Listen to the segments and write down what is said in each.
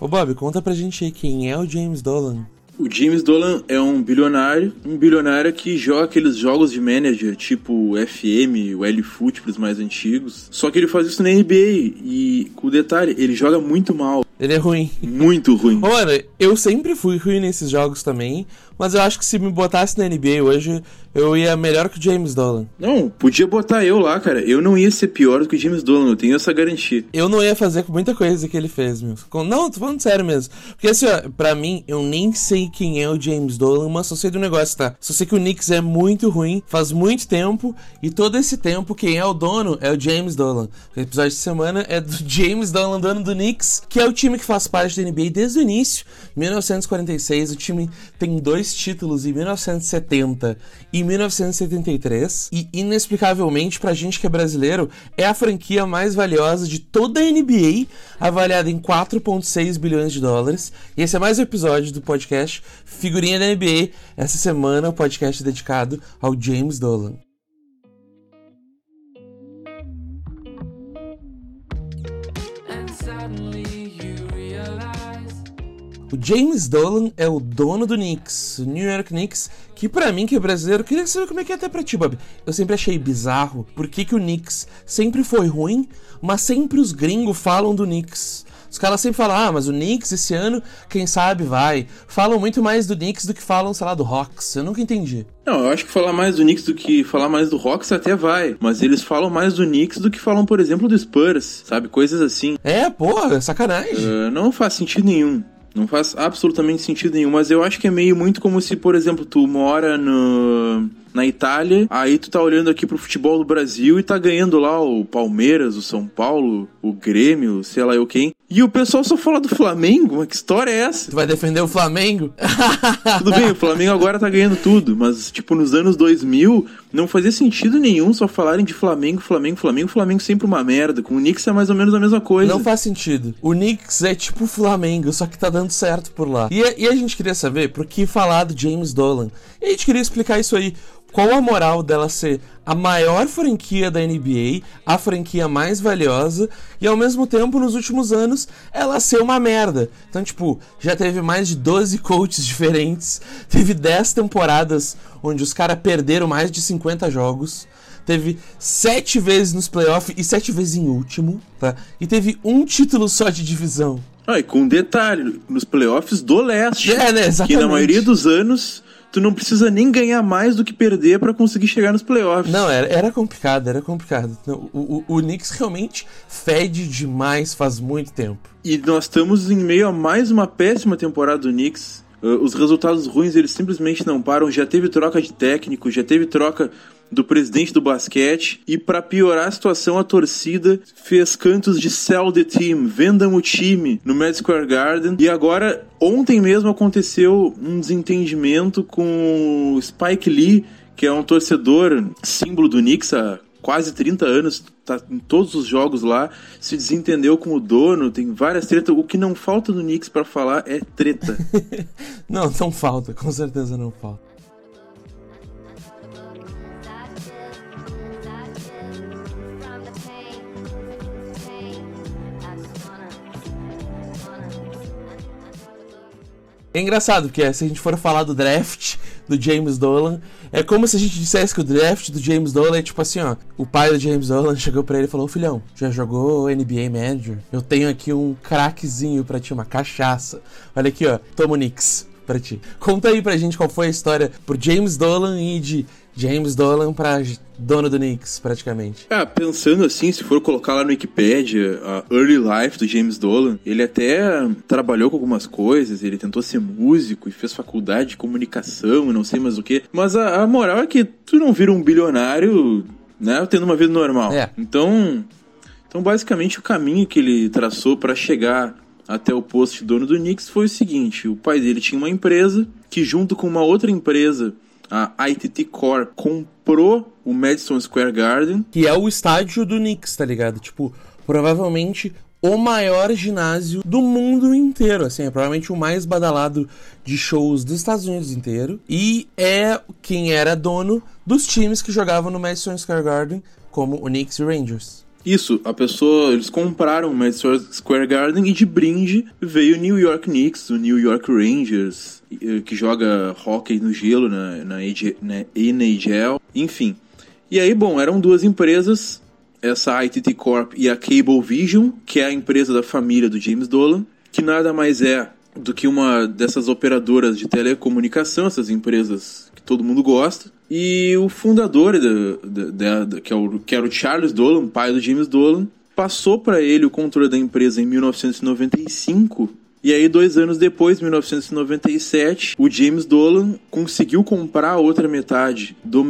Ô Bob, conta pra gente aí quem é o James Dolan. O James Dolan é um bilionário, um bilionário que joga aqueles jogos de manager, tipo FM, o L-Foot pros mais antigos. Só que ele faz isso na NBA e, com o detalhe, ele joga muito mal. Ele é ruim. Muito ruim. Mano, eu sempre fui ruim nesses jogos também, mas eu acho que se me botasse na NBA hoje, eu ia melhor que o James Dolan. Não, podia botar eu lá, cara. Eu não ia ser pior do que o James Dolan, eu tenho essa garantia. Eu não ia fazer com muita coisa que ele fez, meu. Não, tô falando sério mesmo. Porque assim, ó, pra mim, eu nem sei quem é o James Dolan, mas só sei do negócio, tá? Só sei que o Knicks é muito ruim, faz muito tempo, e todo esse tempo, quem é o dono é o James Dolan. O episódio de semana é do James Dolan, dono do Knicks, que é o time que faz parte da NBA desde o início, 1946. O time tem dois títulos em 1970 e 1973 e inexplicavelmente pra gente que é brasileiro é a franquia mais valiosa de toda a NBA, avaliada em 4.6 bilhões de dólares. E esse é mais um episódio do podcast Figurinha da NBA. Essa semana o podcast é dedicado ao James Dolan. O James Dolan é o dono do Knicks, o New York Knicks, que para mim, que é brasileiro, queria saber como é que é até pra ti, Bob. Eu sempre achei bizarro por que, que o Knicks sempre foi ruim, mas sempre os gringos falam do Knicks. Os caras sempre falam, ah, mas o Knicks esse ano, quem sabe vai. Falam muito mais do Knicks do que falam, sei lá, do Hawks. Eu nunca entendi. Não, eu acho que falar mais do Knicks do que falar mais do Hawks até vai. Mas eles falam mais do Knicks do que falam, por exemplo, do Spurs, sabe? Coisas assim. É, porra, sacanagem. Uh, não faz sentido nenhum. Não faz absolutamente sentido nenhum, mas eu acho que é meio muito como se, por exemplo, tu mora no, na Itália, aí tu tá olhando aqui pro futebol do Brasil e tá ganhando lá o Palmeiras, o São Paulo, o Grêmio, sei lá eu quem. E o pessoal só fala do Flamengo? Mas que história é essa? Tu vai defender o Flamengo? tudo bem, o Flamengo agora tá ganhando tudo, mas tipo nos anos 2000 não fazia sentido nenhum só falarem de Flamengo, Flamengo, Flamengo, Flamengo sempre uma merda. Com o Knicks é mais ou menos a mesma coisa. Não faz sentido. O Knicks é tipo o Flamengo, só que tá dando certo por lá. E, e a gente queria saber por que falar do James Dolan. E a gente queria explicar isso aí qual a moral dela ser a maior franquia da NBA, a franquia mais valiosa, e ao mesmo tempo, nos últimos anos, ela ser uma merda. Então, tipo, já teve mais de 12 coaches diferentes, teve 10 temporadas onde os caras perderam mais de 50 jogos. Teve sete vezes nos playoffs e sete vezes em último, tá? E teve um título só de divisão. Ah, e com um detalhe, nos playoffs do leste. É, né? Exatamente. Que na maioria dos anos tu não precisa nem ganhar mais do que perder para conseguir chegar nos playoffs. Não, era, era complicado, era complicado. O, o, o Knicks realmente fede demais faz muito tempo. E nós estamos em meio a mais uma péssima temporada do Knicks. Uh, os resultados ruins eles simplesmente não param. Já teve troca de técnico, já teve troca do presidente do basquete e para piorar a situação a torcida fez cantos de sell the team, vendam o time no Madison Square Garden e agora ontem mesmo aconteceu um desentendimento com o Spike Lee, que é um torcedor símbolo do Knicks há quase 30 anos, tá em todos os jogos lá, se desentendeu com o dono, tem várias tretas. O que não falta no Knicks para falar é treta. não, não falta, com certeza não falta. É engraçado, porque se a gente for falar do draft do James Dolan, é como se a gente dissesse que o draft do James Dolan é tipo assim, ó. O pai do James Dolan chegou pra ele e falou: Filhão, já jogou NBA Manager? Eu tenho aqui um craquezinho pra ti, uma cachaça. Olha aqui, ó. Toma o Knicks pra ti. Conta aí pra gente qual foi a história por James Dolan e de James Dolan pra dono do Knicks, praticamente. Ah, pensando assim, se for colocar lá no Wikipedia a Early Life do James Dolan, ele até trabalhou com algumas coisas, ele tentou ser músico e fez faculdade de comunicação e não sei mais o que. Mas a, a moral é que tu não vira um bilionário, né, tendo uma vida normal. É. Então, então basicamente o caminho que ele traçou para chegar até o posto de dono do Knicks foi o seguinte: o pai dele tinha uma empresa que, junto com uma outra empresa a ITT Core comprou o Madison Square Garden. Que é o estádio do Knicks, tá ligado? Tipo, provavelmente o maior ginásio do mundo inteiro, assim, é provavelmente o mais badalado de shows dos Estados Unidos inteiro e é quem era dono dos times que jogavam no Madison Square Garden como o Knicks e Rangers. Isso, a pessoa, eles compraram o Madison Square Garden e de brinde veio o New York Knicks, o New York Rangers, que joga hockey no gelo na, na, na NHL, enfim. E aí, bom, eram duas empresas, essa ITT Corp e a Cable Vision, que é a empresa da família do James Dolan, que nada mais é do que uma dessas operadoras de telecomunicação, essas empresas que todo mundo gosta. E o fundador, da, da, que, é o, que era o Charles Dolan, pai do James Dolan, passou para ele o controle da empresa em 1995. E aí, dois anos depois, 1997, o James Dolan conseguiu comprar a outra metade do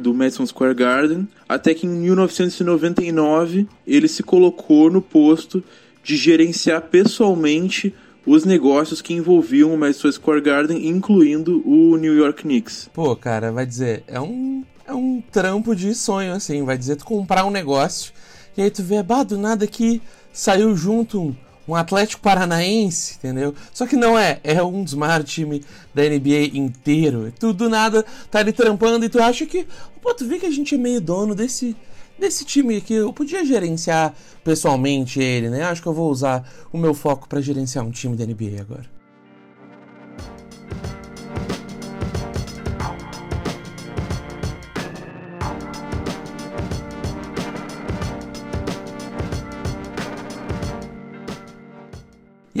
do Madison Square Garden, até que em 1999 ele se colocou no posto de gerenciar pessoalmente os negócios que envolviam o Madison Square Garden, incluindo o New York Knicks. Pô, cara, vai dizer, é um, é um trampo de sonho, assim, vai dizer, tu comprar um negócio e aí tu vê, bah, do nada que saiu junto um, um Atlético Paranaense, entendeu? Só que não é, é um dos maiores times da NBA inteiro. Tu do nada tá ali trampando e tu acha que, pô, tu vê que a gente é meio dono desse desse time aqui, eu podia gerenciar pessoalmente ele, né? Acho que eu vou usar o meu foco para gerenciar um time da NBA agora.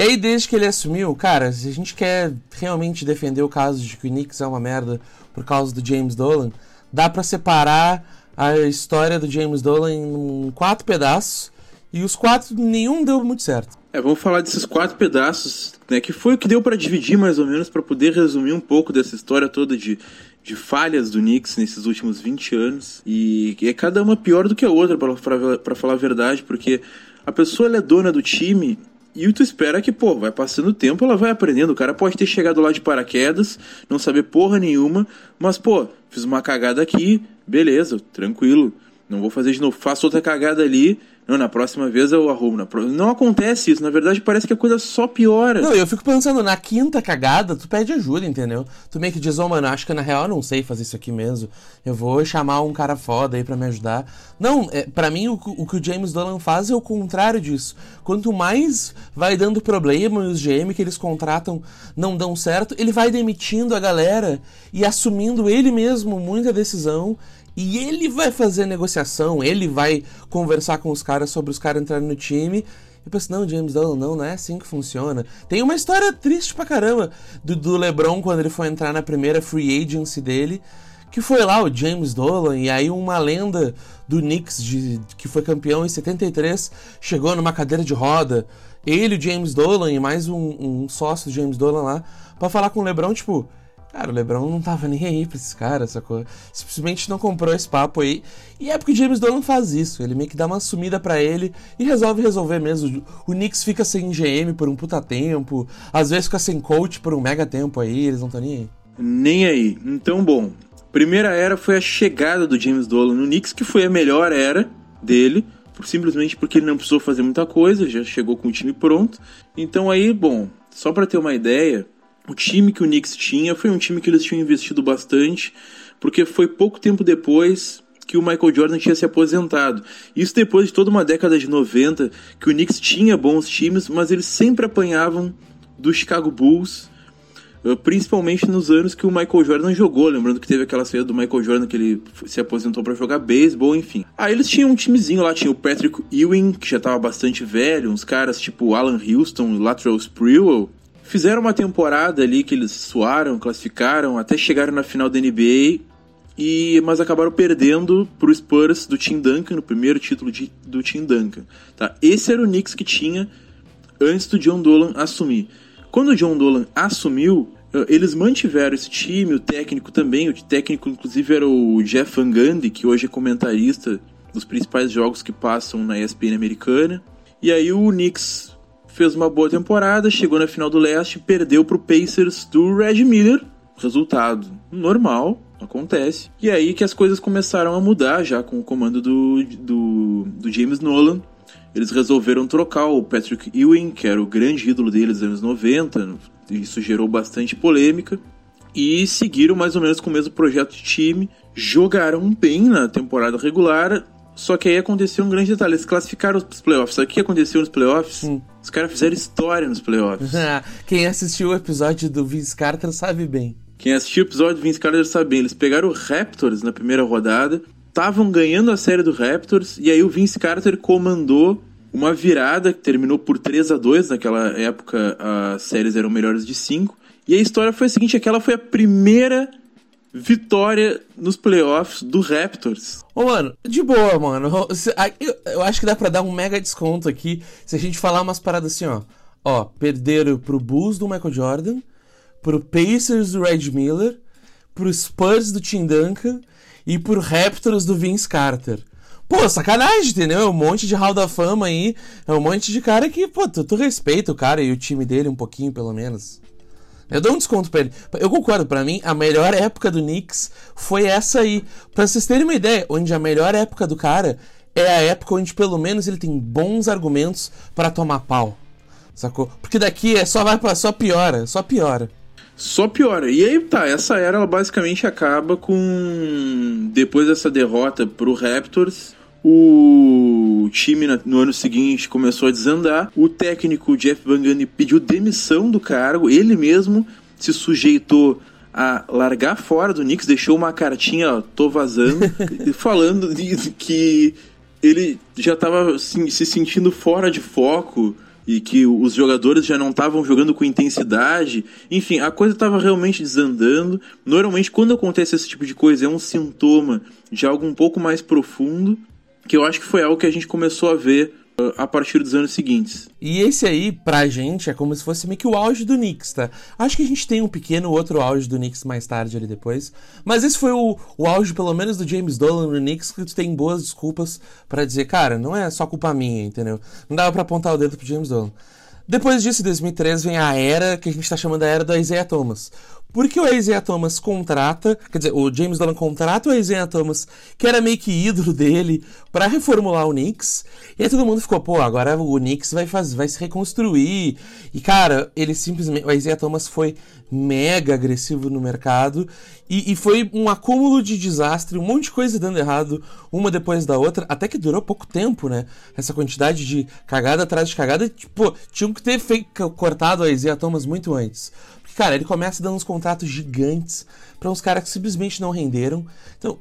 E aí, desde que ele assumiu, cara, se a gente quer realmente defender o caso de que o Knicks é uma merda por causa do James Dolan, dá para separar a história do James Dolan em quatro pedaços e os quatro nenhum deu muito certo. É, vamos falar desses quatro pedaços, né, que foi o que deu para dividir mais ou menos para poder resumir um pouco dessa história toda de, de falhas do Knicks nesses últimos 20 anos e é cada uma pior do que a outra para falar a verdade, porque a pessoa é dona do time e tu espera que, pô, vai passando o tempo, ela vai aprendendo. O cara pode ter chegado lá de paraquedas, não saber porra nenhuma, mas, pô, fiz uma cagada aqui, beleza, tranquilo. Não vou fazer de novo. Faço outra cagada ali, não, na próxima vez eu arrumo. Pro... Não acontece isso. Na verdade, parece que a coisa só piora. Não, eu fico pensando, na quinta cagada, tu pede ajuda, entendeu? Tu meio que diz, ô, oh, mano, acho que na real eu não sei fazer isso aqui mesmo. Eu vou chamar um cara foda aí pra me ajudar. Não, é, para mim o, o, que o James Dolan faz é o contrário disso. Quanto mais vai dando problema e os GM que eles contratam não dão certo, ele vai demitindo a galera e assumindo ele mesmo muita decisão e ele vai fazer negociação, ele vai conversar com os caras sobre os caras entrarem no time. E penso, não, James Dolan, não, não é assim que funciona. Tem uma história triste pra caramba do, do LeBron quando ele foi entrar na primeira free agency dele. Que foi lá o James Dolan, e aí uma lenda do Knicks, de, que foi campeão em 73, chegou numa cadeira de roda. Ele, o James Dolan e mais um, um sócio do James Dolan lá, para falar com o LeBron, tipo, Cara, o LeBron não tava nem aí pra esses caras, sacou? Simplesmente não comprou esse papo aí. E é porque o James Dolan faz isso. Ele meio que dá uma sumida para ele e resolve resolver mesmo. O Knicks fica sem GM por um puta tempo. Às vezes fica sem coach por um mega tempo aí. Eles não estão nem aí. Nem aí. Então, bom. Primeira era foi a chegada do James Dolan no Knicks, que foi a melhor era dele. Simplesmente porque ele não precisou fazer muita coisa, já chegou com o time pronto. Então aí, bom, só para ter uma ideia, o time que o Knicks tinha foi um time que eles tinham investido bastante, porque foi pouco tempo depois que o Michael Jordan tinha se aposentado. Isso depois de toda uma década de 90, que o Knicks tinha bons times, mas eles sempre apanhavam do Chicago Bulls, eh, principalmente nos anos que o Michael Jordan jogou. Lembrando que teve aquela saída do Michael Jordan que ele se aposentou para jogar beisebol, enfim. Aí eles tinham um timezinho lá, tinha o Patrick Ewing, que já estava bastante velho, uns caras tipo Alan Houston, Lateral Sprewell, Fizeram uma temporada ali que eles suaram, classificaram, até chegaram na final da NBA, e, mas acabaram perdendo pro Spurs do Tim Duncan, no primeiro título de, do Tim Duncan. Tá? Esse era o Knicks que tinha antes do John Dolan assumir. Quando o John Dolan assumiu, eh, eles mantiveram esse time, o técnico também, o técnico inclusive era o Jeff Van Gundy, que hoje é comentarista dos principais jogos que passam na ESPN americana. E aí o Knicks fez uma boa temporada, chegou na final do leste, perdeu pro Pacers do Red Miller. Resultado normal, acontece. E aí que as coisas começaram a mudar já com o comando do, do, do James Nolan. Eles resolveram trocar o Patrick Ewing, que era o grande ídolo deles nos anos 90, isso gerou bastante polêmica. E seguiram mais ou menos com o mesmo projeto de time, jogaram bem na temporada regular Só que aí aconteceu um grande detalhe. Eles classificaram os playoffs. Sabe o que aconteceu nos playoffs? Hum. Os caras fizeram história nos playoffs. Quem assistiu o episódio do Vince Carter sabe bem. Quem assistiu o episódio do Vince Carter sabe bem. Eles pegaram o Raptors na primeira rodada, estavam ganhando a série do Raptors, e aí o Vince Carter comandou uma virada que terminou por 3 a 2 Naquela época as séries eram melhores de 5. E a história foi a seguinte: aquela foi a primeira vitória nos playoffs do Raptors. Ô, mano, de boa, mano. Eu acho que dá pra dar um mega desconto aqui se a gente falar umas paradas assim, ó. Ó, perderam pro Bulls do Michael Jordan, pro Pacers do Red Miller, pro Spurs do Tim Duncan e pro Raptors do Vince Carter. Pô, sacanagem, entendeu? É um monte de Hall da Fama aí. É um monte de cara que, pô, tu, tu respeita o cara e o time dele um pouquinho, pelo menos. Eu dou um desconto pra ele. Eu concordo, para mim, a melhor época do Knicks foi essa aí. Pra vocês terem uma ideia, onde a melhor época do cara é a época onde pelo menos ele tem bons argumentos para tomar pau. Sacou? Porque daqui é só vai para só piora, só piora. Só piora. E aí tá, essa era ela basicamente acaba com depois dessa derrota pro Raptors, o time no ano seguinte começou a desandar. O técnico Jeff Van Gundy pediu demissão do cargo. Ele mesmo se sujeitou a largar fora do Knicks, deixou uma cartinha, ó, tô vazando, falando que ele já estava assim, se sentindo fora de foco e que os jogadores já não estavam jogando com intensidade. Enfim, a coisa estava realmente desandando. Normalmente, quando acontece esse tipo de coisa, é um sintoma de algo um pouco mais profundo que eu acho que foi algo que a gente começou a ver uh, a partir dos anos seguintes. E esse aí, pra gente, é como se fosse meio que o auge do Knicks, tá? Acho que a gente tem um pequeno outro auge do Knicks mais tarde ali depois. Mas esse foi o, o auge, pelo menos, do James Dolan no Knicks, que tu tem boas desculpas para dizer, cara, não é só culpa minha, entendeu? Não dava pra apontar o dedo pro James Dolan. Depois disso, em 2003, vem a era que a gente está chamando a era do Isaiah Thomas. Porque o Isaiah Thomas contrata, quer dizer, o James Dolan contrata o Isaiah Thomas, que era meio que ídolo dele, para reformular o Knicks. E aí todo mundo ficou, pô, agora o Knicks vai, fazer, vai se reconstruir. E cara, ele simplesmente. O Isaiah Thomas foi mega agressivo no mercado. E, e foi um acúmulo de desastre, um monte de coisa dando errado, uma depois da outra, até que durou pouco tempo, né? Essa quantidade de cagada atrás de cagada. Tipo, tinham que ter feito, cortado o Isaiah Thomas muito antes. Cara, ele começa dando uns contratos gigantes para uns caras que simplesmente não renderam. Então,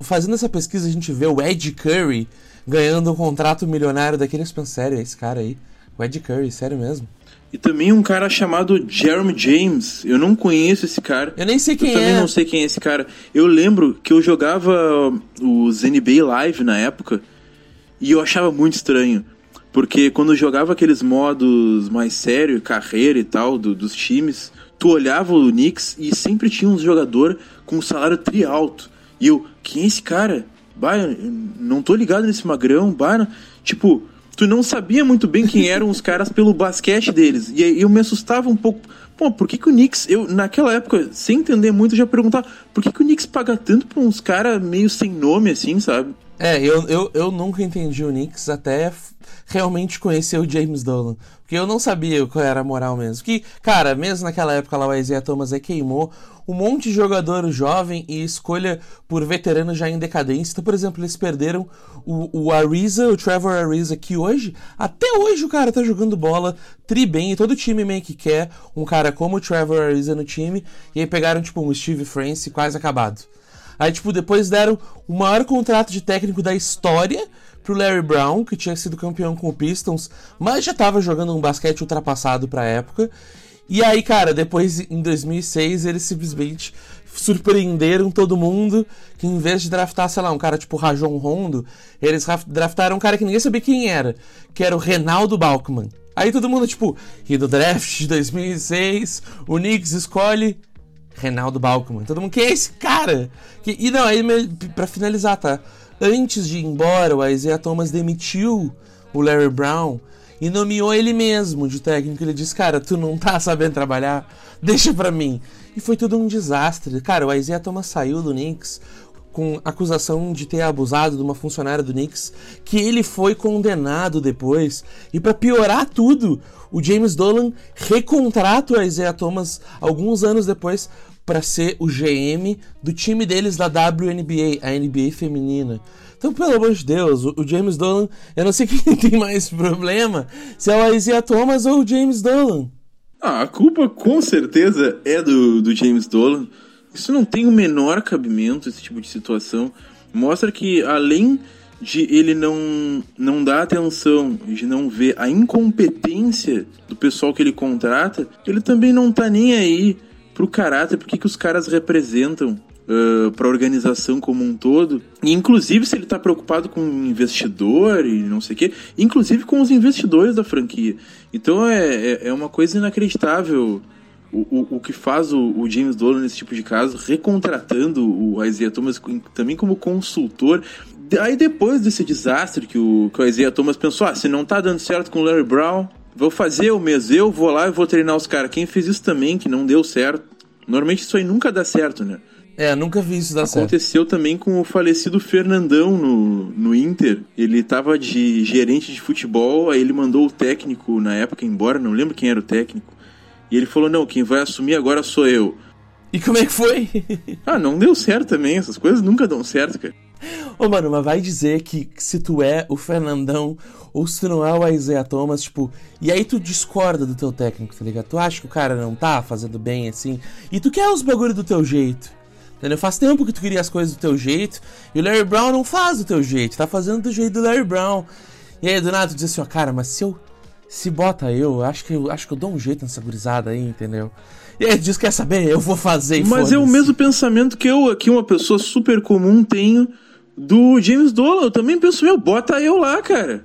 fazendo essa pesquisa, a gente vê o Ed Curry ganhando um contrato milionário daqueles pensam, sério, esse cara aí? O Ed Curry, sério mesmo? E também um cara chamado Jeremy James. Eu não conheço esse cara. Eu nem sei quem é. Eu também não sei quem é esse cara. Eu lembro que eu jogava os NBA Live na época e eu achava muito estranho. Porque quando jogava aqueles modos mais sério, carreira e tal, do, dos times, tu olhava o Knicks e sempre tinha um jogador com um salário tri alto. E eu, quem é esse cara? Bah, não tô ligado nesse magrão, bah, tipo, tu não sabia muito bem quem eram os caras pelo basquete deles. E aí eu me assustava um pouco. Pô, por que, que o Knicks, eu naquela época, sem entender muito, já perguntava, por que, que o Knicks paga tanto pra uns caras meio sem nome assim, sabe? É, eu, eu, eu nunca entendi o Knicks até realmente conhecer o James Dolan. Porque eu não sabia qual era a moral mesmo. Que, cara, mesmo naquela época lá o Isaiah Thomas aí queimou um monte de jogador jovem e escolha por veterano já em decadência. Então, por exemplo, eles perderam o, o Ariza, o Trevor Ariza, que hoje, até hoje o cara tá jogando bola tri bem e todo time meio que quer um cara como o Trevor Ariza no time. E aí pegaram, tipo, um Steve France quase acabado. Aí, tipo, depois deram o maior contrato de técnico da história pro Larry Brown, que tinha sido campeão com o Pistons, mas já tava jogando um basquete ultrapassado pra época. E aí, cara, depois em 2006 eles simplesmente surpreenderam todo mundo que em vez de draftar, sei lá, um cara tipo Rajon Rondo, eles draftaram um cara que ninguém sabia quem era, que era o Renaldo Balkman. Aí todo mundo, tipo, e do draft de 2006, o Knicks escolhe Renaldo Balkman. Todo mundo, quem é esse cara? Que, e não, aí pra finalizar, tá? Antes de ir embora, o Isaiah Thomas demitiu o Larry Brown e nomeou ele mesmo de técnico. Ele disse: Cara, tu não tá sabendo trabalhar, deixa pra mim. E foi tudo um desastre. Cara, o Isaiah Thomas saiu do Knicks com acusação de ter abusado de uma funcionária do Knicks, que ele foi condenado depois. E para piorar tudo, o James Dolan recontrata o Isaiah Thomas alguns anos depois para ser o GM do time deles da WNBA, a NBA feminina. Então, pelo amor de Deus, o, James Dolan, eu não sei quem tem mais problema, se é o Isaiah Thomas ou o James Dolan. Ah, a culpa com certeza é do, do James Dolan. Isso não tem o menor cabimento, esse tipo de situação. Mostra que, além de ele não, não dar atenção, de não ver a incompetência do pessoal que ele contrata, ele também não tá nem aí pro caráter, porque que os caras representam uh, para a organização como um todo. E, inclusive, se ele está preocupado com investidor e não sei o quê, inclusive com os investidores da franquia. Então é, é, é uma coisa inacreditável o, o, o que faz o, o, James Dolan nesse tipo de caso, recontratando o Isaiah Thomas também como consultor. Aí depois desse desastre que o, que o Isaiah Thomas pensou, ah, se não tá dando certo com o Larry Brown, vou fazer o mesmo, eu vou lá e vou treinar os caras. Quem fez isso também, que não deu certo. Normalmente isso aí nunca dá certo, né? É, nunca vi isso dar Aconteceu certo. Aconteceu também com o falecido Fernandão no, no Inter. Ele tava de gerente de futebol, aí ele mandou o técnico na época embora, não lembro quem era o técnico. E ele falou: não, quem vai assumir agora sou eu. E como é que foi? ah, não deu certo também. Essas coisas nunca dão certo, cara. Ô, mano, mas vai dizer que se tu é o Fernandão ou se tu não é o Isaiah Thomas, tipo, e aí tu discorda do teu técnico, tá ligado? Tu acha que o cara não tá fazendo bem assim, e tu quer os bagulho do teu jeito. Entendeu? Faz tempo que tu queria as coisas do teu jeito e o Larry Brown não faz do teu jeito, tá fazendo do jeito do Larry Brown. E aí do nada tu diz assim, ó, cara, mas se eu. Se bota eu, acho que eu acho que eu dou um jeito nessa gurizada aí, entendeu? E aí diz, quer saber? Eu vou fazer. Mas é o mesmo pensamento que eu, aqui, uma pessoa super comum, tenho do James Dolan. Eu também penso, meu, bota eu lá, cara.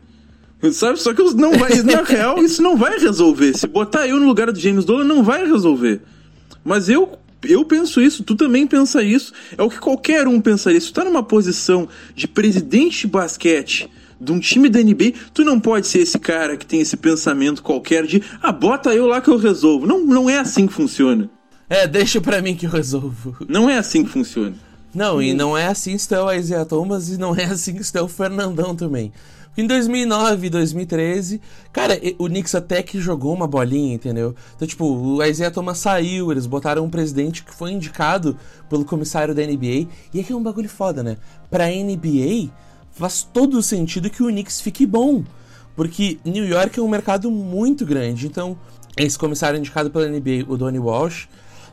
Sabe? Só que não vai, na real, isso não vai resolver. Se botar eu no lugar do James Dolan, não vai resolver. Mas eu eu penso isso, tu também pensa isso. É o que qualquer um pensaria. Se tu tá numa posição de presidente de basquete de um time da NBA, tu não pode ser esse cara que tem esse pensamento qualquer de ah, bota eu lá que eu resolvo. Não, não é assim que funciona. É, deixa pra mim que eu resolvo. Não é assim que funciona. Não, e não é assim que está o Isaiah Thomas e não é assim que está o Fernandão também. Em 2009 e 2013, cara, o Knicks até que jogou uma bolinha, entendeu? Então, tipo, o Isaiah Thomas saiu, eles botaram um presidente que foi indicado pelo comissário da NBA. E aqui é um bagulho foda, né? Pra NBA, faz todo o sentido que o Knicks fique bom. Porque New York é um mercado muito grande. Então, esse comissário indicado pela NBA, o Donnie Walsh,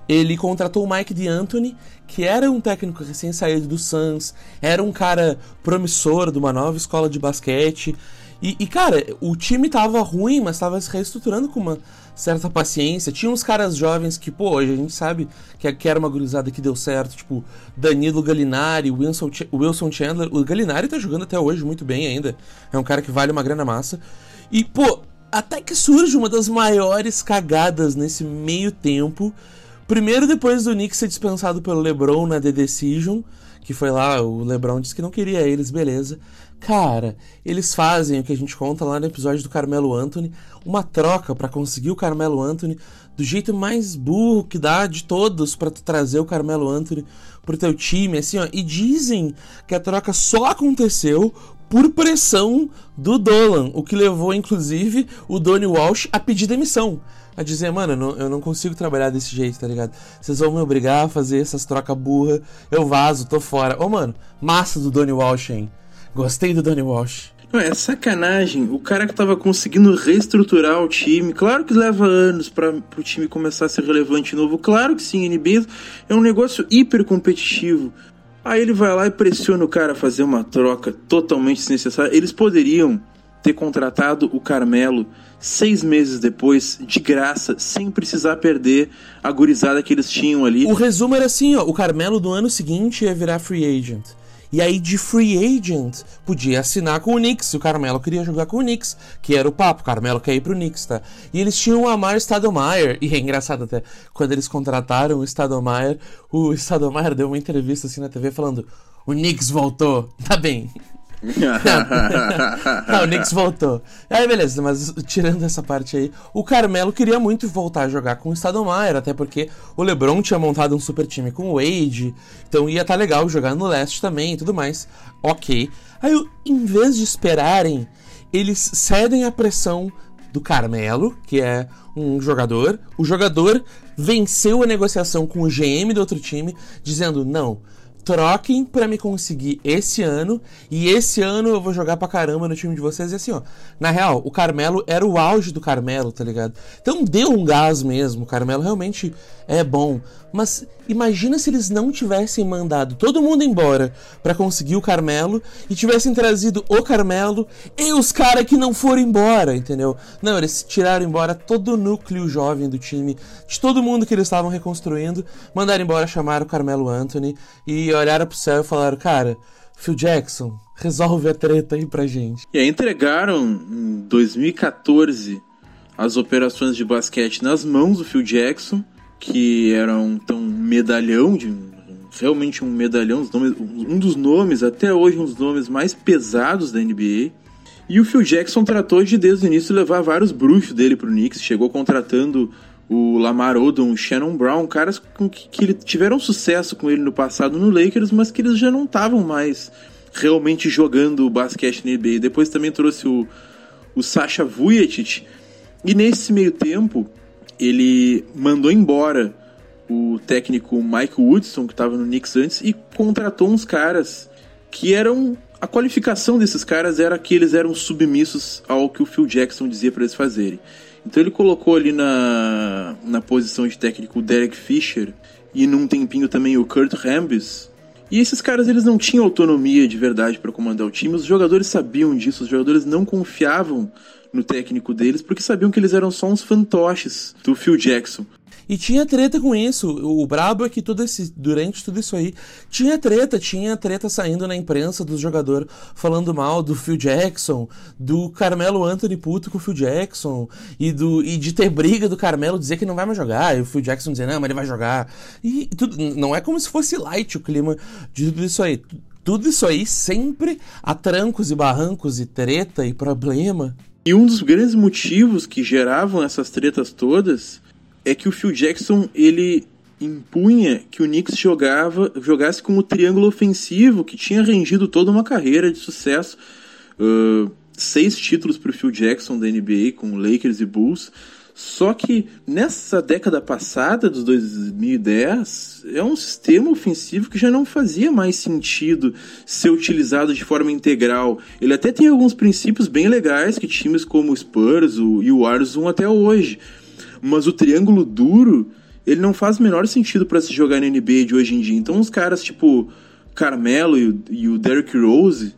ele contratou o Mike D'Antoni, que era um técnico recém-saído do Suns, era um cara promissor de uma nova escola de basquete. E, e, cara, o time tava ruim, mas tava se reestruturando com uma certa paciência. Tinha uns caras jovens que, pô, hoje a gente sabe que, era uma gurizada que deu certo, tipo Danilo Gallinari, Wilson, Wilson Chandler. O Gallinari tá jogando até hoje muito bem ainda. É um cara que vale uma grana massa. E, pô, até que surge uma das maiores cagadas nesse meio tempo Primeiro, depois do Nick ser dispensado pelo LeBron na The Decision, que foi lá, o LeBron disse que não queria eles, beleza. Cara, eles fazem o que a gente conta lá no episódio do Carmelo Anthony, uma troca para conseguir o Carmelo Anthony do jeito mais burro que dá de todos para tu trazer o Carmelo Anthony pro teu time, assim, ó. E dizem que a troca só aconteceu por pressão do Dolan, o que levou inclusive o Donnie Walsh a pedir demissão a dizer, mano, eu não, consigo trabalhar desse jeito, tá ligado? Vocês vão me obrigar a fazer essas trocas burra, eu vazo, tô fora. Ô, mano, massa do Donnie Walsh, hein? Gostei do Donnie Walsh. Não, é sacanagem. O cara que tava conseguindo reestruturar o time, claro que leva anos para o time começar a ser relevante de novo. Claro que sim, NBA é um negócio hiper competitivo. Aí ele vai lá e pressiona o cara a fazer uma troca totalmente desnecessária. Eles poderiam ter contratado o Carmelo seis meses depois, de graça, sem precisar perder a gurizada que eles tinham ali. O resumo era assim, ó, o Carmelo do ano seguinte ia virar free agent. E aí, de free agent, podia assinar com o Knicks, se o Carmelo queria jogar com o Knicks, que era o papo, o Carmelo quer ir pro Knicks, tá? E eles tinham o Amar Stadomeyer, e é engraçado até, quando eles contrataram o Stadomeyer, o Stadomeyer deu uma entrevista assim na TV falando, o Knicks voltou, tá bem, não, o Knicks voltou. Aí, beleza, mas tirando essa parte aí, o Carmelo queria muito voltar a jogar com o Stadomeyer, até porque o LeBron tinha montado um super time com o Wade, então ia estar tá legal jogar no leste também e tudo mais. Ok. Aí, em vez de esperarem, eles cedem a pressão do Carmelo, que é um jogador. O jogador venceu a negociação com o GM do outro time, dizendo: não, troquem para me conseguir esse ano e esse ano eu vou jogar pra caramba no time de vocês. E assim, ó, na real, o Carmelo era o auge do Carmelo, tá ligado? Então deu um gás mesmo. O Carmelo realmente é bom. Mas imagina se eles não tivessem mandado todo mundo embora para conseguir o Carmelo e tivessem trazido o Carmelo e os caras que não foram embora, entendeu? Não, eles tiraram embora todo o núcleo jovem do time, de todo mundo que eles estavam reconstruindo, mandaram embora, chamaram o Carmelo Anthony e olharam pro céu e falaram: Cara, Phil Jackson, resolve a treta aí pra gente. E aí entregaram em 2014 as operações de basquete nas mãos do Phil Jackson que era um, então, medalhão, de, realmente um medalhão, um dos nomes, até hoje, um dos nomes mais pesados da NBA. E o Phil Jackson tratou de, desde o início, levar vários bruxos dele pro Knicks. Chegou contratando o Lamar Odom, o Shannon Brown, caras com que, que tiveram sucesso com ele no passado no Lakers, mas que eles já não estavam mais realmente jogando basquete na NBA. Depois também trouxe o, o Sasha Vujacic. E nesse meio tempo, ele mandou embora o técnico Mike Woodson, que estava no Knicks antes, e contratou uns caras que eram. A qualificação desses caras era que eles eram submissos ao que o Phil Jackson dizia para eles fazerem. Então ele colocou ali na, na posição de técnico o Derek Fisher e num tempinho também o Kurt Rambis. E esses caras eles não tinham autonomia de verdade para comandar o time, os jogadores sabiam disso, os jogadores não confiavam no técnico deles, porque sabiam que eles eram só uns fantoches do Phil Jackson. E tinha treta com isso. O brabo é que tudo esse, durante tudo isso aí tinha treta, tinha treta saindo na imprensa dos jogadores falando mal do Phil Jackson, do Carmelo Anthony puto com o Phil Jackson, e, do, e de ter briga do Carmelo dizer que não vai mais jogar, e o Phil Jackson dizer, não, mas ele vai jogar. E tudo, não é como se fosse light o clima de tudo isso aí. Tudo isso aí sempre a trancos e barrancos e treta e problema. E um dos grandes motivos que geravam essas tretas todas é que o Phil Jackson ele impunha que o Knicks jogava, jogasse com o triângulo ofensivo que tinha rendido toda uma carreira de sucesso. Uh, seis títulos para o Phil Jackson da NBA com Lakers e Bulls. Só que nessa década passada, dos 2010, é um sistema ofensivo que já não fazia mais sentido ser utilizado de forma integral. Ele até tem alguns princípios bem legais que times como o Spurs e o Warriors usam até hoje. Mas o triângulo duro, ele não faz o menor sentido para se jogar na NBA de hoje em dia. Então os caras tipo Carmelo e e o Derrick Rose,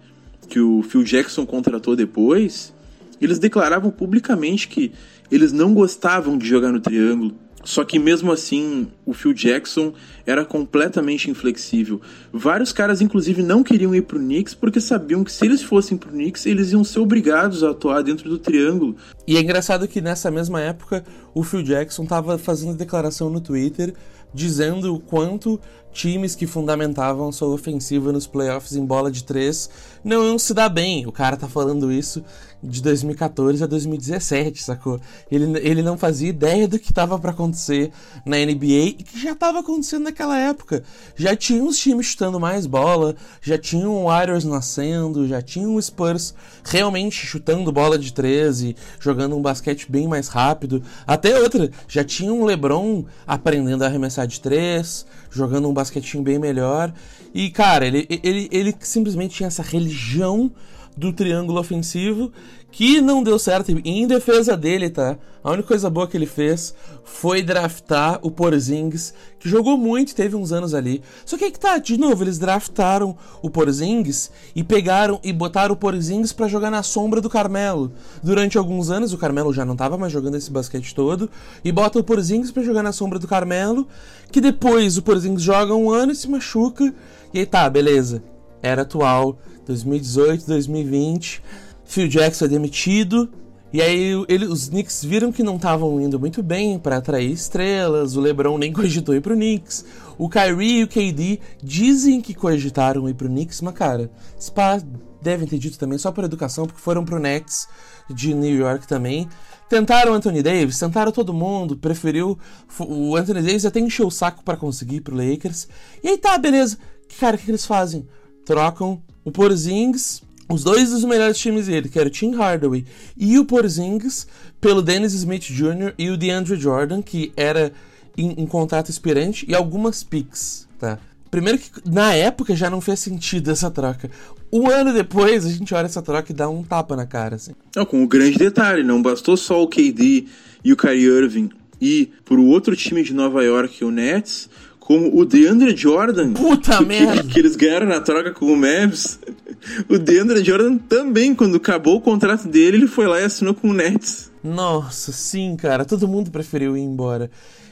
que o Phil Jackson contratou depois, eles declaravam publicamente que eles não gostavam de jogar no triângulo. Só que mesmo assim, o Phil Jackson era completamente inflexível. Vários caras, inclusive, não queriam ir pro Knicks porque sabiam que se eles fossem pro Knicks, eles iam ser obrigados a atuar dentro do triângulo. E é engraçado que nessa mesma época, o Phil Jackson estava fazendo declaração no Twitter dizendo o quanto times que fundamentavam sua ofensiva nos playoffs em bola de três não iam se dar bem. O cara tá falando isso de 2014 a 2017, sacou? Ele, ele não fazia ideia do que estava para acontecer na NBA e que já estava acontecendo naquela época. Já tinha os times chutando mais bola, já tinha o Warriors nascendo, já tinha o Spurs realmente chutando bola de 13, jogando um basquete bem mais rápido. Até outra, já tinha um LeBron aprendendo a arremessar de 3, jogando um basquetinho bem melhor. E, cara, ele, ele, ele simplesmente tinha essa religião do triângulo ofensivo que não deu certo. Em defesa dele, tá? A única coisa boa que ele fez foi draftar o Porzingis, que jogou muito, teve uns anos ali. Só que aí que tá, de novo, eles draftaram o Porzingis e pegaram e botaram o Porzingis para jogar na sombra do Carmelo. Durante alguns anos o Carmelo já não tava mais jogando esse basquete todo e bota o Porzingis para jogar na sombra do Carmelo, que depois o Porzingis joga um ano e se machuca. E aí tá, beleza. Era atual, 2018, 2020. Phil Jackson é demitido. E aí ele, os Knicks viram que não estavam indo muito bem para atrair estrelas. O LeBron nem cogitou ir pro Knicks. O Kyrie e o KD dizem que cogitaram ir pro Knicks, mas cara, Spa devem ter dito também só por educação, porque foram pro Nets de New York também. Tentaram Anthony Davis, tentaram todo mundo, preferiu. O Anthony Davis até encheu o saco para conseguir ir pro Lakers. E aí tá, beleza. Cara, o que eles fazem? Trocam o Porzingis os dois dos melhores times dele, que era o Tim Hardaway e o Porzingis, pelo Dennis Smith Jr. e o DeAndre Jordan, que era em, em contrato expirante, e algumas picks, tá? Primeiro que na época já não fez sentido essa troca. Um ano depois, a gente olha essa troca e dá um tapa na cara, assim. Não, com o um grande detalhe, não bastou só o KD e o Kyrie Irving ir pro outro time de Nova York, o Nets, como o DeAndre Jordan. Puta que, merda! Que eles ganharam na troca com o Mavs. O DeAndre Jordan também, quando acabou o contrato dele, ele foi lá e assinou com o Nets. Nossa, sim, cara. Todo mundo preferiu ir embora.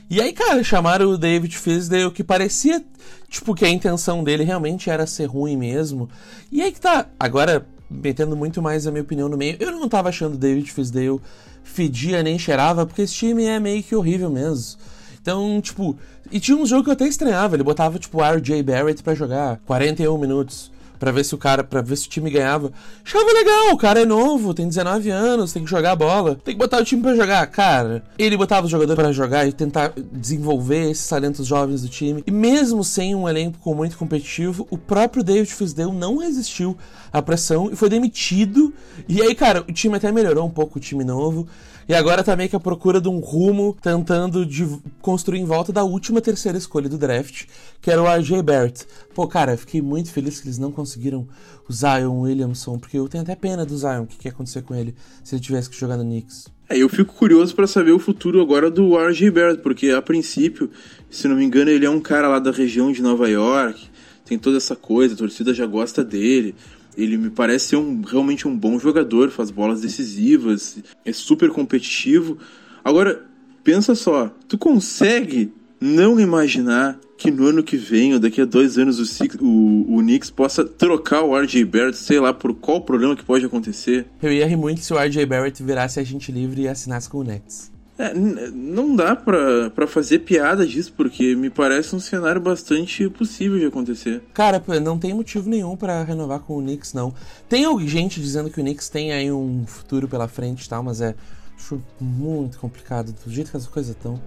E aí, cara, chamaram o David Fisdale, que parecia, tipo, que a intenção dele realmente era ser ruim mesmo. E aí que tá, agora, metendo muito mais a minha opinião no meio, eu não tava achando o David Fisdale fedia nem cheirava, porque esse time é meio que horrível mesmo. Então, tipo, e tinha um jogo que eu até estranhava, ele botava, tipo, RJ Barrett para jogar 41 minutos para ver se o cara, para ver se o time ganhava. Achava legal, o cara é novo, tem 19 anos, tem que jogar bola, tem que botar o time para jogar. Cara, ele botava o jogador para jogar e tentar desenvolver esses talentos jovens do time. E mesmo sem um elenco muito competitivo, o próprio David Fisdale não resistiu à pressão e foi demitido. E aí, cara, o time até melhorou um pouco, o time novo. E agora tá meio que à procura de um rumo, tentando de construir em volta da última terceira escolha do draft, que era o RJ Barrett. Pô, cara, fiquei muito feliz que eles não conseguiram o Zion Williamson, porque eu tenho até pena do Zion, o que, que ia acontecer com ele se ele tivesse que jogar no Knicks. É, eu fico curioso para saber o futuro agora do RJ Barrett, porque a princípio, se não me engano, ele é um cara lá da região de Nova York, tem toda essa coisa, a torcida já gosta dele. Ele me parece ser um, realmente um bom jogador, faz bolas decisivas, é super competitivo. Agora, pensa só, tu consegue não imaginar que no ano que vem, ou daqui a dois anos, o, Six, o, o Knicks possa trocar o RJ Barrett, sei lá, por qual problema que pode acontecer? Eu ia rir muito se o RJ Barrett virasse agente livre e assinasse com o Nets. É, não dá pra fazer piada disso, porque me parece um cenário bastante possível de acontecer. Cara, não tem motivo nenhum para renovar com o Knicks, não. Tem gente dizendo que o Knicks tem aí um futuro pela frente e tal, mas é acho muito complicado, do jeito que as coisas estão.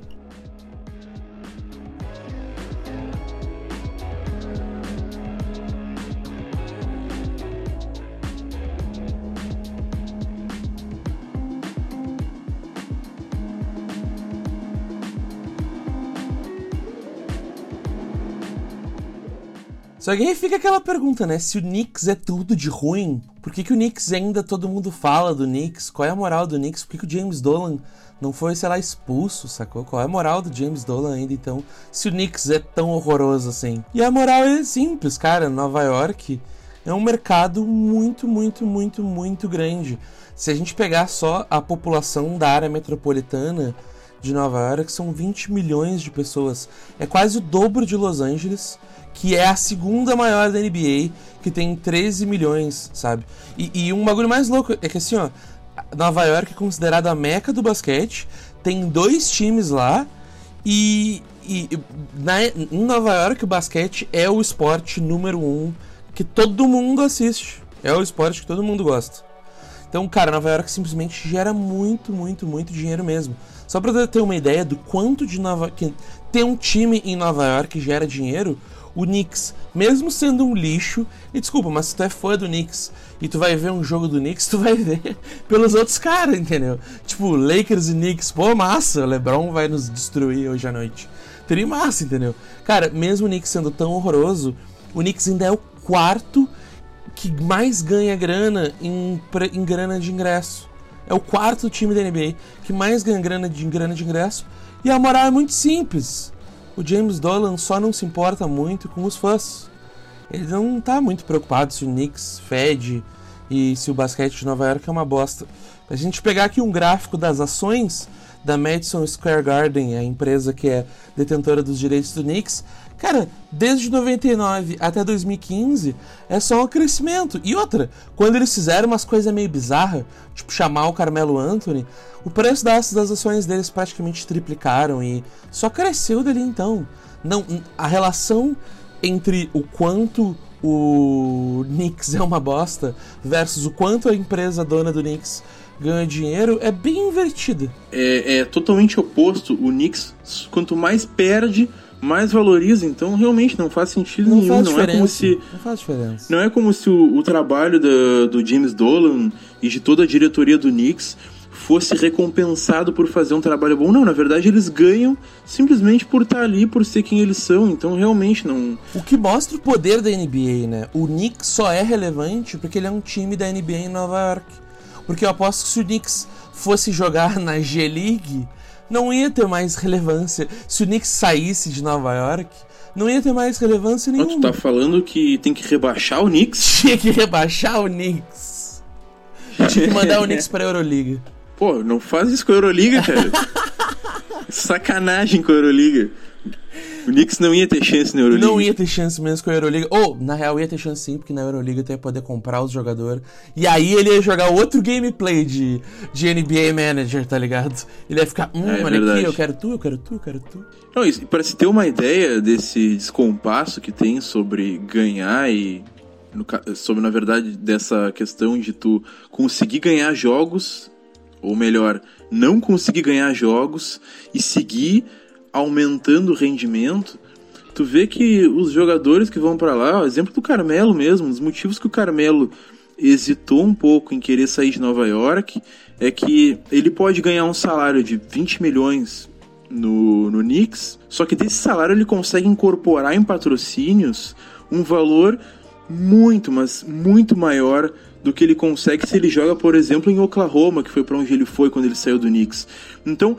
Só que aí fica aquela pergunta, né? Se o Knicks é tudo de ruim, por que, que o Knicks ainda todo mundo fala do Knicks? Qual é a moral do Knicks? Por que, que o James Dolan não foi, sei lá, expulso, sacou? Qual é a moral do James Dolan ainda, então, se o Knicks é tão horroroso assim? E a moral é simples, cara. Nova York é um mercado muito, muito, muito, muito grande. Se a gente pegar só a população da área metropolitana de Nova York, são 20 milhões de pessoas. É quase o dobro de Los Angeles que é a segunda maior da NBA, que tem 13 milhões, sabe? E, e um bagulho mais louco é que assim, ó, Nova York é considerada a meca do basquete, tem dois times lá, e, e na, em Nova York o basquete é o esporte número um que todo mundo assiste. É o esporte que todo mundo gosta. Então, cara, Nova York simplesmente gera muito, muito, muito dinheiro mesmo. Só pra ter uma ideia do quanto de Nova que ter um time em Nova York gera dinheiro, o Knicks, mesmo sendo um lixo, e desculpa, mas se tu é fã do Knicks e tu vai ver um jogo do Knicks, tu vai ver pelos outros caras, entendeu? Tipo, Lakers e Knicks, pô, massa, o LeBron vai nos destruir hoje à noite. Teria massa, entendeu? Cara, mesmo o Knicks sendo tão horroroso, o Knicks ainda é o quarto que mais ganha grana em, em grana de ingresso. É o quarto time da NBA que mais ganha grana de, grana de ingresso. E a moral é muito simples o James Dolan só não se importa muito com os fãs. Ele não tá muito preocupado se o Knicks fede e se o basquete de Nova York é uma bosta. A gente pegar aqui um gráfico das ações da Madison Square Garden, a empresa que é detentora dos direitos do Knicks, cara, desde 99 até 2015 é só um crescimento. E outra, quando eles fizeram umas coisas meio bizarras, tipo chamar o Carmelo Anthony, o preço das, das ações deles praticamente triplicaram e só cresceu dali então. Não, a relação entre o quanto o Knicks é uma bosta versus o quanto a empresa dona do Knicks ganha dinheiro é bem invertida. É, é totalmente oposto. O Knicks, quanto mais perde, mais valoriza. Então, realmente, não faz sentido Não nenhum. faz não é como se. Não faz diferença. Não é como se o, o trabalho da- do James Dolan e de toda a diretoria do Knicks fosse recompensado por fazer um trabalho bom. Não, na verdade eles ganham simplesmente por estar ali, por ser quem eles são. Então realmente não. O que mostra o poder da NBA, né? O Knicks só é relevante porque ele é um time da NBA em Nova York. Porque eu aposto que se o Knicks fosse jogar na G-League, não ia ter mais relevância. Se o Knicks saísse de Nova York, não ia ter mais relevância Ó, tu nenhuma. tá falando que tem que rebaixar o Knicks? Tinha que rebaixar o Knicks. Tinha que mandar o Knicks pra Euroliga. Pô, não faz isso com a Euroliga, cara. Sacanagem com a Euroliga. O Knicks não ia ter chance na Euroliga. Não ia ter chance mesmo com a Euroliga. Ou, na real, ia ter chance sim, porque na Euroliga tu ia poder comprar os jogadores. E aí ele ia jogar outro gameplay de, de NBA Manager, tá ligado? Ele ia ficar, hum, É, olha verdade. aqui, eu quero tu, eu quero tu, eu quero tu. Não, e para se ter uma ideia desse descompasso que tem sobre ganhar e no sobre na verdade dessa questão de tu conseguir ganhar jogos, ou melhor, não conseguir ganhar jogos e seguir aumentando o rendimento, tu vê que os jogadores que vão pra lá, exemplo do Carmelo mesmo, os motivos que o Carmelo hesitou um pouco em querer sair de Nova York é que ele pode ganhar um salário de 20 milhões no, no Knicks, só que desse salário ele consegue incorporar em patrocínios um valor muito, mas muito maior do que ele consegue se ele joga, por exemplo, em Oklahoma, que foi para onde ele foi quando ele saiu do Knicks. Então,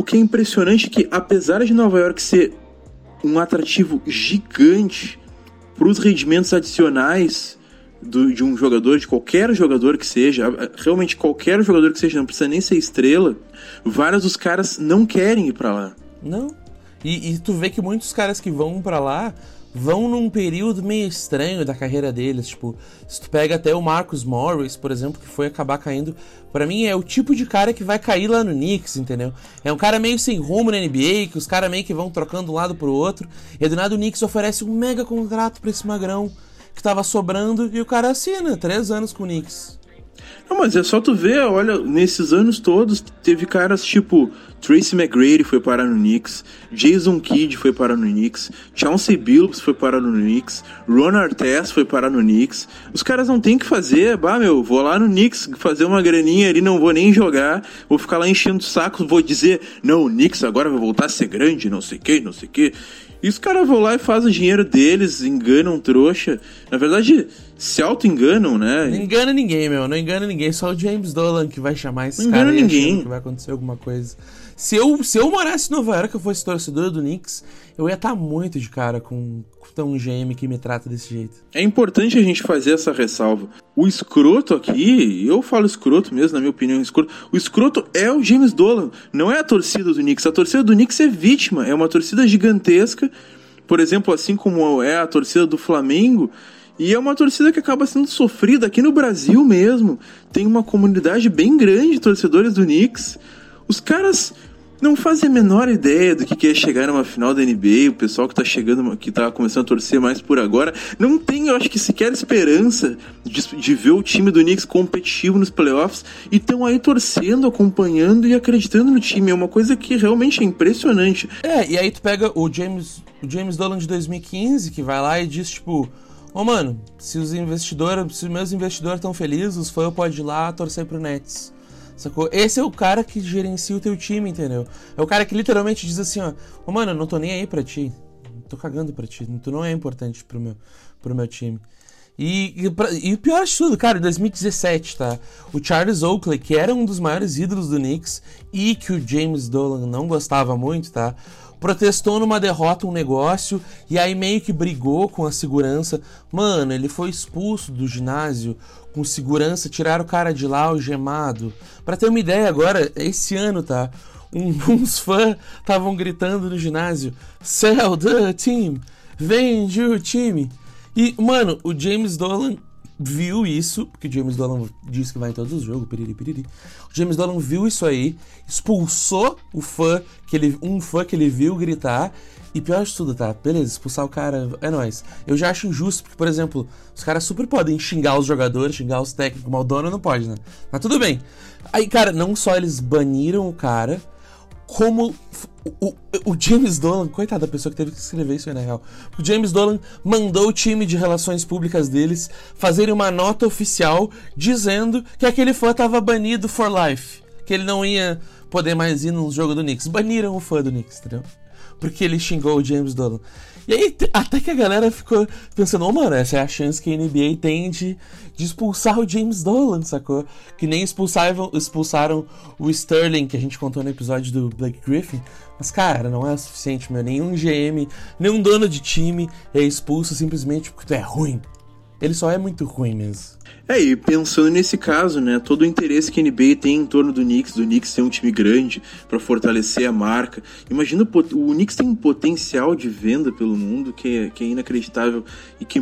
o que é impressionante é que, apesar de Nova York ser um atrativo gigante para os rendimentos adicionais do- de um jogador, de qualquer jogador que seja, realmente qualquer jogador que seja, não precisa nem ser estrela, vários dos caras não querem ir para lá. Não. E, e tu vê que muitos caras que vão pra lá vão num período meio estranho da carreira deles. Tipo, se tu pega até o Marcus Morris, por exemplo, que foi acabar caindo. Pra mim é o tipo de cara que vai cair lá no Knicks, entendeu? É um cara meio sem rumo na NBA, que os caras meio que vão trocando um lado pro outro. E do nada o Knicks oferece um mega contrato pra esse magrão que tava sobrando e o cara assina. Três anos com o Knicks. Não, mas é só tu ver, olha, nesses anos todos teve caras tipo Tracy McGrady foi parar no Knicks, Jason Kidd foi parar no Knicks, Chauncey Billups foi parar no Knicks, Ron Artest foi parar no Knicks. Os caras não tem que fazer, bah, meu, vou lá no Knicks fazer uma graninha ali, não vou nem jogar, vou ficar lá enchendo o saco, vou dizer, não, o Knicks agora vai voltar a ser grande, não sei o que, não sei o que. E os caras vão lá e fazem o dinheiro deles, enganam trouxa. Na verdade, se auto-enganam, né? Não engana ninguém, meu. Não engana ninguém. Só o James Dolan que vai chamar esse Não cara engana aí ninguém. que vai acontecer alguma coisa. Se eu, se eu morasse em Nova York eu fosse torcedor do Knicks, eu ia estar muito de cara com, com um GM que me trata desse jeito. É importante a gente fazer essa ressalva. O escroto aqui, eu falo escroto mesmo, na minha opinião, escroto. O escroto é o James Dolan, não é a torcida do Knicks. A torcida do Knicks é vítima, é uma torcida gigantesca, por exemplo, assim como é a torcida do Flamengo. E é uma torcida que acaba sendo sofrida aqui no Brasil mesmo. Tem uma comunidade bem grande de torcedores do Knicks. Os caras não fazem a menor ideia do que é chegar numa final da NBA, o pessoal que tá chegando, que tá começando a torcer mais por agora, não tem, eu acho que sequer esperança de, de ver o time do Knicks competitivo nos playoffs e estão aí torcendo, acompanhando e acreditando no time. É uma coisa que realmente é impressionante. É, e aí tu pega o James, o James Dolan de 2015, que vai lá e diz, tipo, ô mano, se os investidores, se os meus investidores estão felizes, os fãs podem ir lá torcer pro Nets. Sacou? Esse é o cara que gerencia o teu time, entendeu? É o cara que literalmente diz assim, ó, ô mano, eu não tô nem aí pra ti. Tô cagando pra ti. Tu não é importante pro meu, pro meu time. E, e, pra- e o pior de tudo, cara, em 2017, tá? O Charles Oakley, que era um dos maiores ídolos do Knicks e que o James Dolan não gostava muito, tá? Protestou numa derrota um negócio e aí meio que brigou com a segurança. Mano, ele foi expulso do ginásio com segurança, tiraram o cara de lá, algemado. Pra ter uma ideia agora, esse ano, tá? Um- uns fãs estavam gritando no ginásio: Sell the team! Vende o time! E, mano, o James Dolan viu isso, porque o James Dolan diz que vai em todos os jogos, piriri, piriri. O James Dolan viu isso aí, expulsou o fã, que ele, um fã que ele viu gritar, e pior de tudo, tá? Beleza, expulsar o cara é nóis. Eu já acho injusto, porque, por exemplo, os caras super podem xingar os jogadores, xingar os técnicos, mas o dono não pode, né? Mas tudo bem. Aí, cara, não só eles baniram o cara, como o, o, James Dolan, coitada da pessoa que teve que escrever isso aí na real. O James Dolan mandou o time de relações públicas deles fazerem uma nota oficial dizendo que aquele fã tava banido for life. Que ele não ia poder mais ir no jogo do Knicks. Baniram o fã do Knicks, entendeu? Porque ele xingou o James Dolan. E aí, até que a galera ficou pensando, oh, mano, essa é a chance que a NBA tem de, de expulsar o James Dolan, sacou? Que nem expulsaram, expulsaram o Sterling, que a gente contou no episódio do Blake Griffin. Mas, cara, não é o suficiente, meu. Nenhum GM, nenhum dono de time é expulso simplesmente porque tu é ruim. Ele só é muito ruim mesmo. É, e pensando nesse caso, né, todo o interesse que a NBA tem em torno do Knicks, do Knicks ser um time grande para fortalecer a marca. Imagina, o Knicks tem um potencial de venda pelo mundo que é, que é inacreditável e que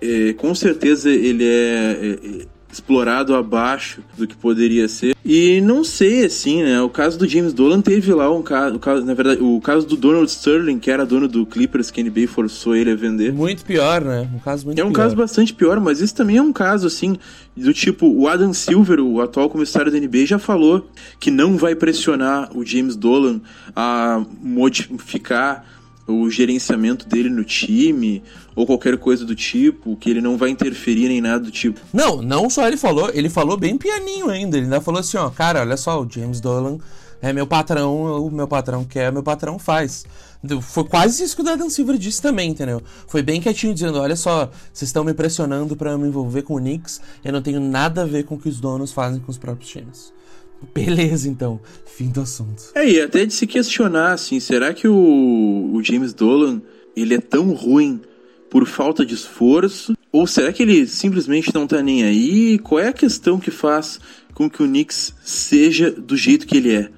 é, com certeza ele é, é explorado abaixo do que poderia ser. E não sei, assim, né? O caso do James Dolan teve lá um caso, na verdade, o caso do Donald Sterling, que era dono do Clippers, que a NBA forçou ele a vender. Muito pior, né? Um caso muito É um pior. caso bastante pior, mas isso também é um caso, assim, do tipo, o Adam Silver, o atual comissário da NBA, já falou que não vai pressionar o James Dolan a modificar o gerenciamento dele no time ou qualquer coisa do tipo, que ele não vai interferir nem nada do tipo. Não, não só ele falou, ele falou bem pianinho ainda. Ele ainda falou assim, ó, cara, olha só, o James Dolan é meu patrão, o meu patrão quer, meu patrão faz. Foi quase isso que o Adam Silver disse também, entendeu? Foi bem quietinho dizendo, olha só, vocês estão me pressionando para me envolver com o Knicks, eu não tenho nada a ver com o que os donos fazem com os próprios times. Beleza, então. Fim do assunto. É, e até de se questionar, assim, será que o, o James Dolan, ele é tão ruim por falta de esforço? Ou será que ele simplesmente não tá nem aí? Qual é a questão que faz com que o Knicks seja do jeito que ele é?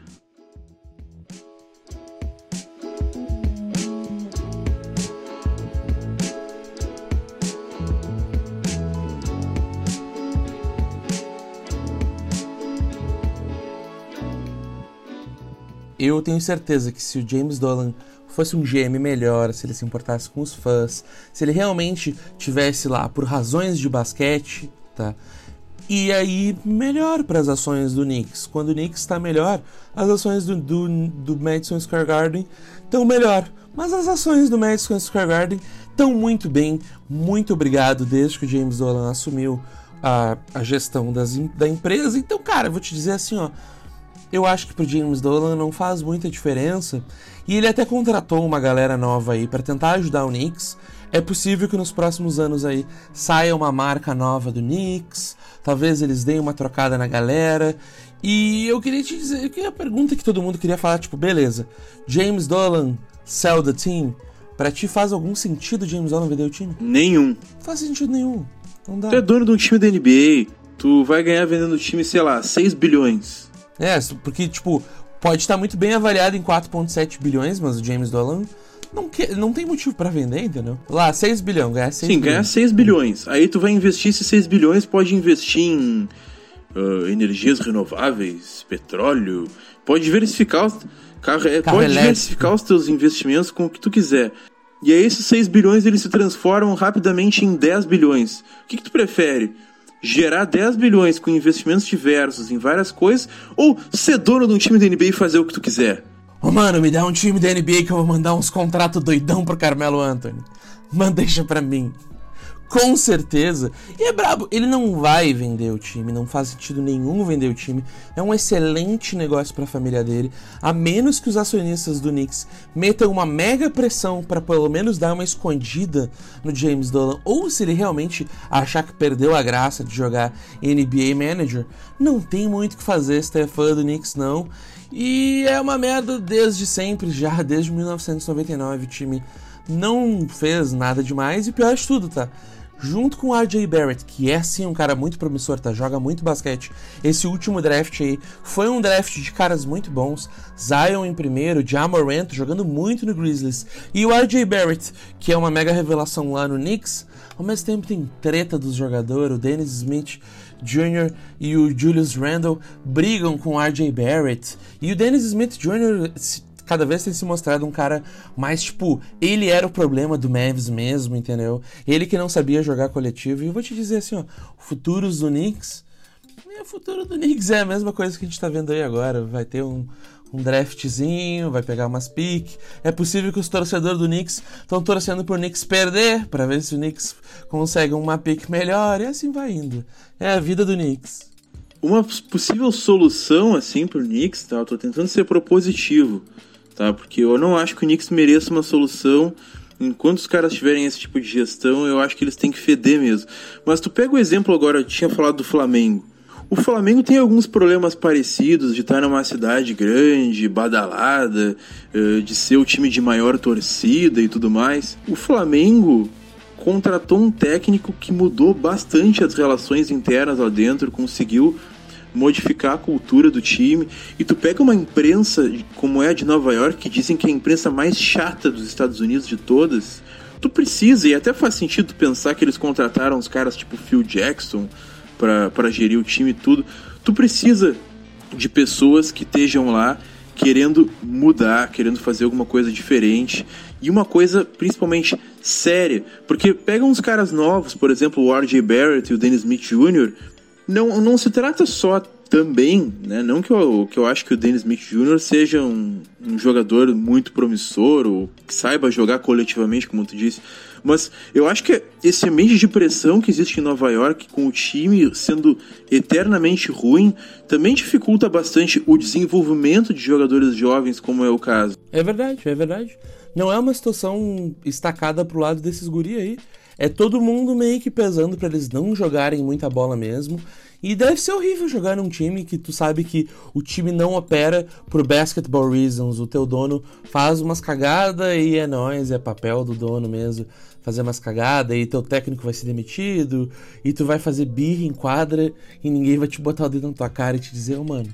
Eu tenho certeza que se o James Dolan fosse um GM melhor, se ele se importasse com os fãs, se ele realmente tivesse lá por razões de basquete, tá? E aí, melhor para as ações do Knicks. Quando o Knicks está melhor, as ações do, do, do Madison Square Garden estão melhor. Mas as ações do Madison Square Garden estão muito bem. Muito obrigado desde que o James Dolan assumiu a, a gestão das, da empresa. Então, cara, vou te dizer assim, ó eu acho que pro James Dolan não faz muita diferença. E ele até contratou uma galera nova aí para tentar ajudar o Knicks. É possível que nos próximos anos aí saia uma marca nova do Knicks. Talvez eles deem uma trocada na galera. E eu queria te dizer que a pergunta que todo mundo queria falar, tipo, beleza, James Dolan sell the team. Pra ti faz algum sentido James Dolan vender o time? Nenhum. Não faz sentido nenhum. Não dá. Tu é dono de um time da NBA. Tu vai ganhar vendendo o time, sei lá, 6 bilhões. É, porque, tipo, pode estar muito bem avaliado em 4,7 bilhões, mas o James Dolan não, que, não tem motivo para vender, entendeu? Lá, 6 bilhões, ganhar 6 Sim, bilhões. ganhar 6 bilhões. Aí tu vai investir esses 6 bilhões, pode investir em uh, energias renováveis, petróleo, pode diversificar, carro, é, carro pode diversificar os teus investimentos com o que tu quiser. E aí esses 6 bilhões eles se transformam rapidamente em 10 bilhões. O que, que tu prefere? Gerar 10 bilhões com investimentos diversos em várias coisas, ou ser dono de um time da NBA e fazer o que tu quiser? Ô mano, me dá um time da NBA que eu vou mandar uns contratos doidão pro Carmelo Anthony. Manda deixa pra mim com certeza. E é brabo, ele não vai vender o time, não faz sentido nenhum vender o time. É um excelente negócio para a família dele, a menos que os acionistas do Knicks metam uma mega pressão para pelo menos dar uma escondida no James Dolan, ou se ele realmente achar que perdeu a graça de jogar NBA Manager, não tem muito o que fazer se é fã do Knicks não. E é uma merda desde sempre, já desde 1999 o time não fez nada demais e pior de tudo, tá? Junto com o RJ Barrett, que é sim um cara muito promissor, tá? Joga muito basquete. Esse último draft aí foi um draft de caras muito bons. Zion em primeiro, Jamorant jogando muito no Grizzlies. E o RJ Barrett, que é uma mega revelação lá no Knicks. Ao mesmo tempo tem treta dos jogadores, o Dennis Smith Jr. e o Julius Randle brigam com o RJ Barrett. E o Dennis Smith Jr cada vez tem se mostrado um cara mais, tipo, ele era o problema do Mavs mesmo, entendeu? Ele que não sabia jogar coletivo. E eu vou te dizer assim, ó, futuros do Knicks. O futuro do Knicks é a mesma coisa que a gente tá vendo aí agora. Vai ter um, um draftzinho, vai pegar umas piques. É possível que os torcedores do Knicks estão torcendo pro Knicks perder, para ver se o Knicks consegue uma pique melhor, e assim vai indo. É a vida do Knicks. Uma possível solução, assim, pro Knicks, tá? Eu tô tentando ser propositivo, tá? Porque eu não acho que o Knicks mereça uma solução. Enquanto os caras tiverem esse tipo de gestão, eu acho que eles têm que feder mesmo. Mas tu pega o exemplo agora, eu tinha falado do Flamengo. O Flamengo tem alguns problemas parecidos de estar numa cidade grande, badalada, eh, de ser o time de maior torcida e tudo mais. O Flamengo contratou um técnico que mudou bastante as relações internas lá dentro, conseguiu modificar a cultura do time. E tu pega uma imprensa como é a de Nova York, que dizem que é a imprensa mais chata dos Estados Unidos de todas. Tu precisa, e até faz sentido pensar que eles contrataram os caras tipo Phil Jackson, para gerir o time e tudo. Tu precisa de pessoas que estejam lá querendo mudar, querendo fazer alguma coisa diferente e uma coisa principalmente séria, porque pega uns caras novos, por exemplo, o RJ Barrett e o Dennis Smith Jr., não, não se trata só também, né? Não que eu, que eu acho que o Dennis Smith Jr. seja um, um jogador muito promissor ou que saiba jogar coletivamente, como tu disse, mas eu acho que esse ambiente de pressão que existe em Nova York, com o time sendo eternamente ruim, também dificulta bastante o desenvolvimento de jogadores jovens, como é o caso. É verdade, é verdade. Não é uma situação estacada pro lado desses guri aí. É todo mundo meio que pesando para eles não jogarem muita bola mesmo. E deve ser horrível jogar num time que tu sabe que o time não opera por basketball reasons. O teu dono faz umas cagadas e é nóis, é papel do dono mesmo fazer umas cagadas e teu técnico vai ser demitido e tu vai fazer birra em quadra e ninguém vai te botar o dedo na tua cara e te dizer, oh, mano,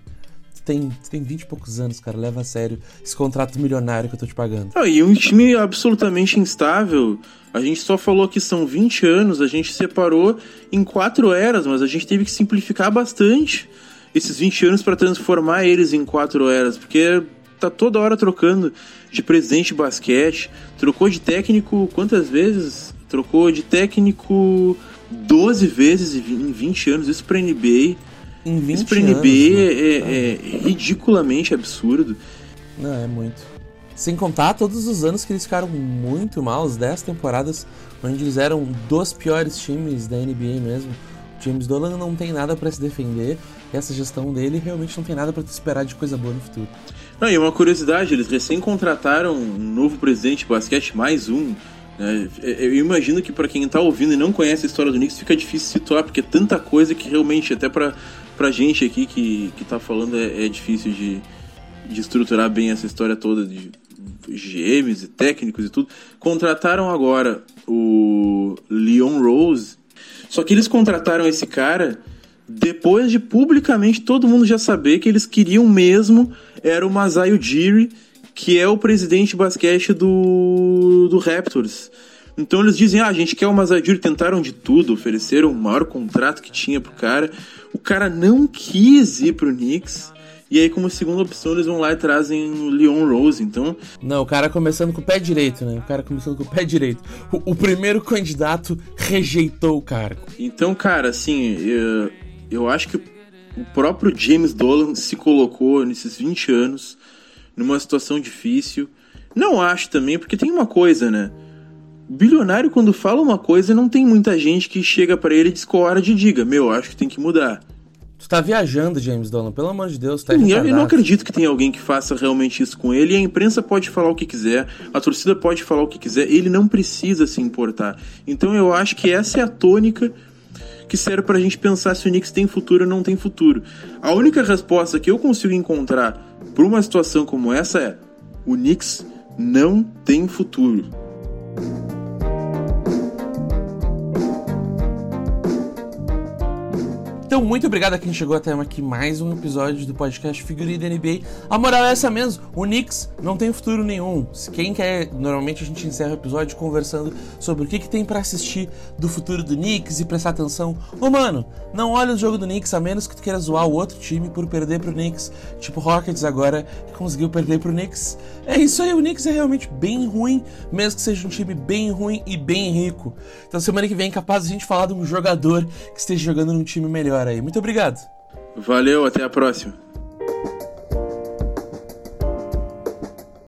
tem, tem 20 e poucos anos, cara, leva a sério esse contrato milionário que eu tô te pagando. E um time absolutamente instável. A gente só falou que são 20 anos, a gente separou em quatro eras, mas a gente teve que simplificar bastante esses 20 anos para transformar eles em quatro eras, porque tá toda hora trocando de presidente de basquete, trocou de técnico quantas vezes? Trocou de técnico 12 vezes em 20 anos, isso pra NBA. Em 20 isso pra NBA anos, é, é, é ridiculamente absurdo. Não, é muito. Sem contar todos os anos que eles ficaram muito mal, as 10 temporadas onde eles eram dos piores times da NBA mesmo. O James Dolan não tem nada para se defender, essa gestão dele realmente não tem nada para te esperar de coisa boa no futuro. Não, e uma curiosidade, eles recém contrataram um novo presidente de basquete, mais um. Né? Eu imagino que para quem está ouvindo e não conhece a história do Knicks fica difícil situar, porque é tanta coisa que realmente, até para pra gente aqui que, que tá falando, é, é difícil de, de estruturar bem essa história toda de GMs e técnicos e tudo. Contrataram agora o Leon Rose, só que eles contrataram esse cara depois de publicamente todo mundo já saber que eles queriam mesmo era o Masai Ujiri, que é o presidente de basquete do, do Raptors. Então eles dizem, ah, a gente quer o Masai Ujiri, tentaram de tudo, ofereceram o maior contrato que tinha pro cara. O cara não quis ir pro Knicks. E aí, como segunda opção, eles vão lá e trazem o Leon Rose, então... Não, o cara começando com o pé direito, né? O cara começando com o pé direito. O, o primeiro candidato rejeitou o cargo. Então, cara, assim, eu, eu acho que o próprio James Dolan se colocou nesses 20 anos numa situação difícil. Não acho também, porque tem uma coisa, né? Bilionário, quando fala uma coisa, não tem muita gente que chega para ele e discorda e diga: Meu, acho que tem que mudar. Tu tá viajando, James Dolan, pelo amor de Deus, tá Sim, Eu não acredito que tenha alguém que faça realmente isso com ele. E a imprensa pode falar o que quiser, a torcida pode falar o que quiser, ele não precisa se importar. Então eu acho que essa é a tônica que serve para a gente pensar se o Knicks tem futuro ou não tem futuro. A única resposta que eu consigo encontrar para uma situação como essa é: o Knicks não tem futuro. Então, muito obrigado a quem chegou até aqui mais um episódio do podcast Figurinha da NBA. A moral é essa mesmo, o Knicks não tem futuro nenhum. Quem quer, normalmente a gente encerra o episódio conversando sobre o que, que tem para assistir do futuro do Knicks e prestar atenção. Ô mano, não olha o jogo do Knicks a menos que tu queira zoar o outro time por perder pro Knicks, tipo Rockets agora que conseguiu perder pro Knicks. É isso aí, o Knicks é realmente bem ruim, mesmo que seja um time bem ruim e bem rico. Então semana que vem é capaz a gente falar de um jogador que esteja jogando num time melhor aí. Muito obrigado. Valeu, até a próxima.